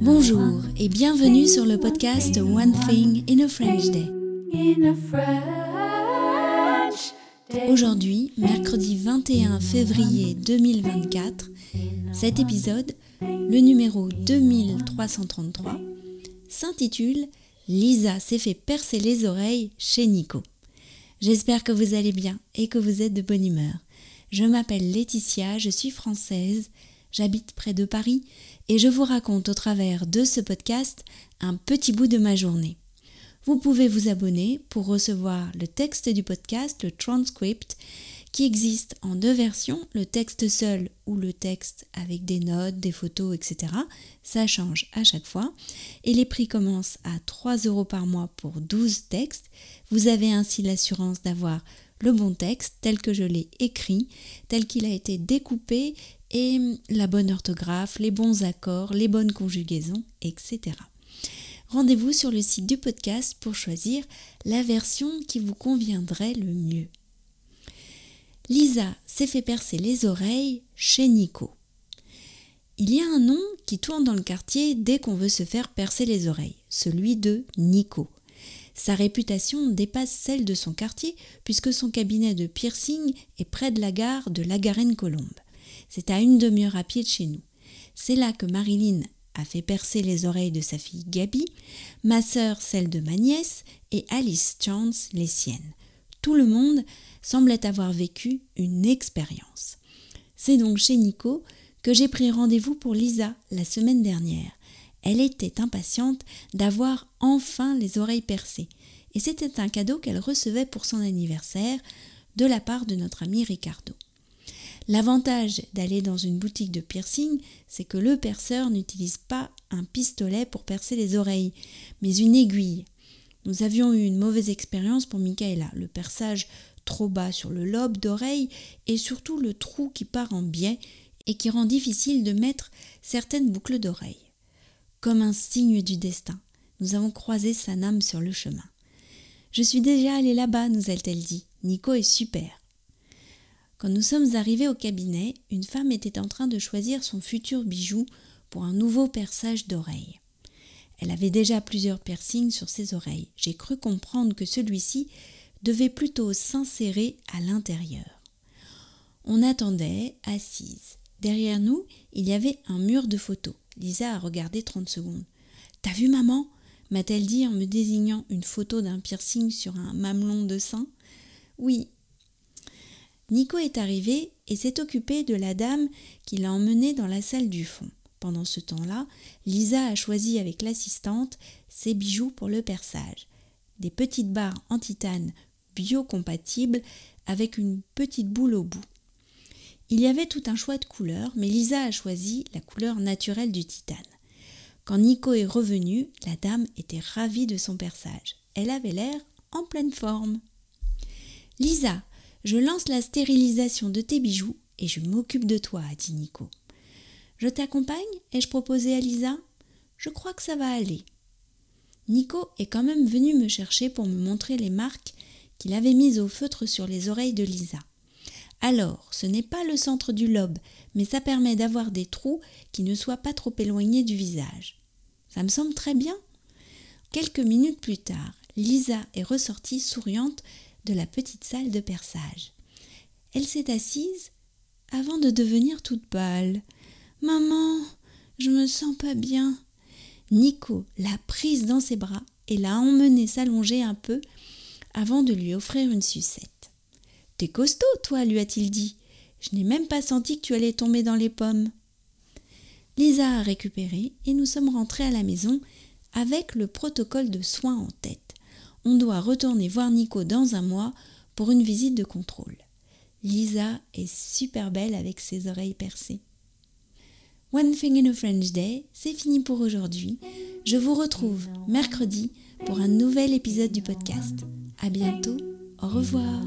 Bonjour et bienvenue sur le podcast One Thing in a French Day. Aujourd'hui, mercredi 21 février 2024, cet épisode, le numéro 2333, s'intitule Lisa s'est fait percer les oreilles chez Nico. J'espère que vous allez bien et que vous êtes de bonne humeur. Je m'appelle Laetitia, je suis française, j'habite près de Paris et je vous raconte au travers de ce podcast un petit bout de ma journée. Vous pouvez vous abonner pour recevoir le texte du podcast, le transcript, qui existe en deux versions, le texte seul ou le texte avec des notes, des photos, etc. Ça change à chaque fois. Et les prix commencent à 3 euros par mois pour 12 textes. Vous avez ainsi l'assurance d'avoir le bon texte tel que je l'ai écrit, tel qu'il a été découpé et la bonne orthographe, les bons accords, les bonnes conjugaisons, etc. Rendez-vous sur le site du podcast pour choisir la version qui vous conviendrait le mieux. Lisa s'est fait percer les oreilles chez Nico. Il y a un nom qui tourne dans le quartier dès qu'on veut se faire percer les oreilles, celui de Nico. Sa réputation dépasse celle de son quartier puisque son cabinet de piercing est près de la gare de La Garenne-Colombe. C'est à une demi-heure à pied de chez nous. C'est là que Marilyn a fait percer les oreilles de sa fille Gabi, ma sœur celle de ma nièce et Alice Chance les siennes. Tout le monde semblait avoir vécu une expérience. C'est donc chez Nico que j'ai pris rendez-vous pour Lisa la semaine dernière. Elle était impatiente d'avoir enfin les oreilles percées, et c'était un cadeau qu'elle recevait pour son anniversaire de la part de notre ami Ricardo. L'avantage d'aller dans une boutique de piercing, c'est que le perceur n'utilise pas un pistolet pour percer les oreilles, mais une aiguille. Nous avions eu une mauvaise expérience pour Michaela, le perçage trop bas sur le lobe d'oreille et surtout le trou qui part en biais et qui rend difficile de mettre certaines boucles d'oreilles. Comme un signe du destin, nous avons croisé sa âme sur le chemin. Je suis déjà allée là-bas, nous a-t-elle dit. Nico est super. Quand nous sommes arrivés au cabinet, une femme était en train de choisir son futur bijou pour un nouveau perçage d'oreilles. Elle avait déjà plusieurs piercings sur ses oreilles. J'ai cru comprendre que celui-ci devait plutôt s'insérer à l'intérieur. On attendait, assise. Derrière nous, il y avait un mur de photos. Lisa a regardé trente secondes. T'as vu maman? m'a-t-elle dit en me désignant une photo d'un piercing sur un mamelon de sein. Oui, Nico est arrivé et s'est occupé de la dame qui l'a emmené dans la salle du fond. Pendant ce temps-là, Lisa a choisi avec l'assistante ses bijoux pour le perçage. Des petites barres en titane biocompatibles avec une petite boule au bout. Il y avait tout un choix de couleurs, mais Lisa a choisi la couleur naturelle du titane. Quand Nico est revenu, la dame était ravie de son perçage. Elle avait l'air en pleine forme. Lisa, je lance la stérilisation de tes bijoux et je m'occupe de toi, dit Nico. Je t'accompagne ai-je proposé à Lisa Je crois que ça va aller. Nico est quand même venu me chercher pour me montrer les marques qu'il avait mises au feutre sur les oreilles de Lisa. Alors, ce n'est pas le centre du lobe, mais ça permet d'avoir des trous qui ne soient pas trop éloignés du visage. Ça me semble très bien. Quelques minutes plus tard, Lisa est ressortie souriante de la petite salle de perçage. Elle s'est assise avant de devenir toute pâle. Maman, je me sens pas bien. Nico l'a prise dans ses bras et l'a emmenée s'allonger un peu avant de lui offrir une sucette. T'es costaud, toi, lui a-t-il dit. Je n'ai même pas senti que tu allais tomber dans les pommes. Lisa a récupéré et nous sommes rentrés à la maison avec le protocole de soins en tête on doit retourner voir Nico dans un mois pour une visite de contrôle. Lisa est super belle avec ses oreilles percées. One Thing in a French Day, c'est fini pour aujourd'hui. Je vous retrouve mercredi pour un nouvel épisode du podcast. À bientôt. Au revoir.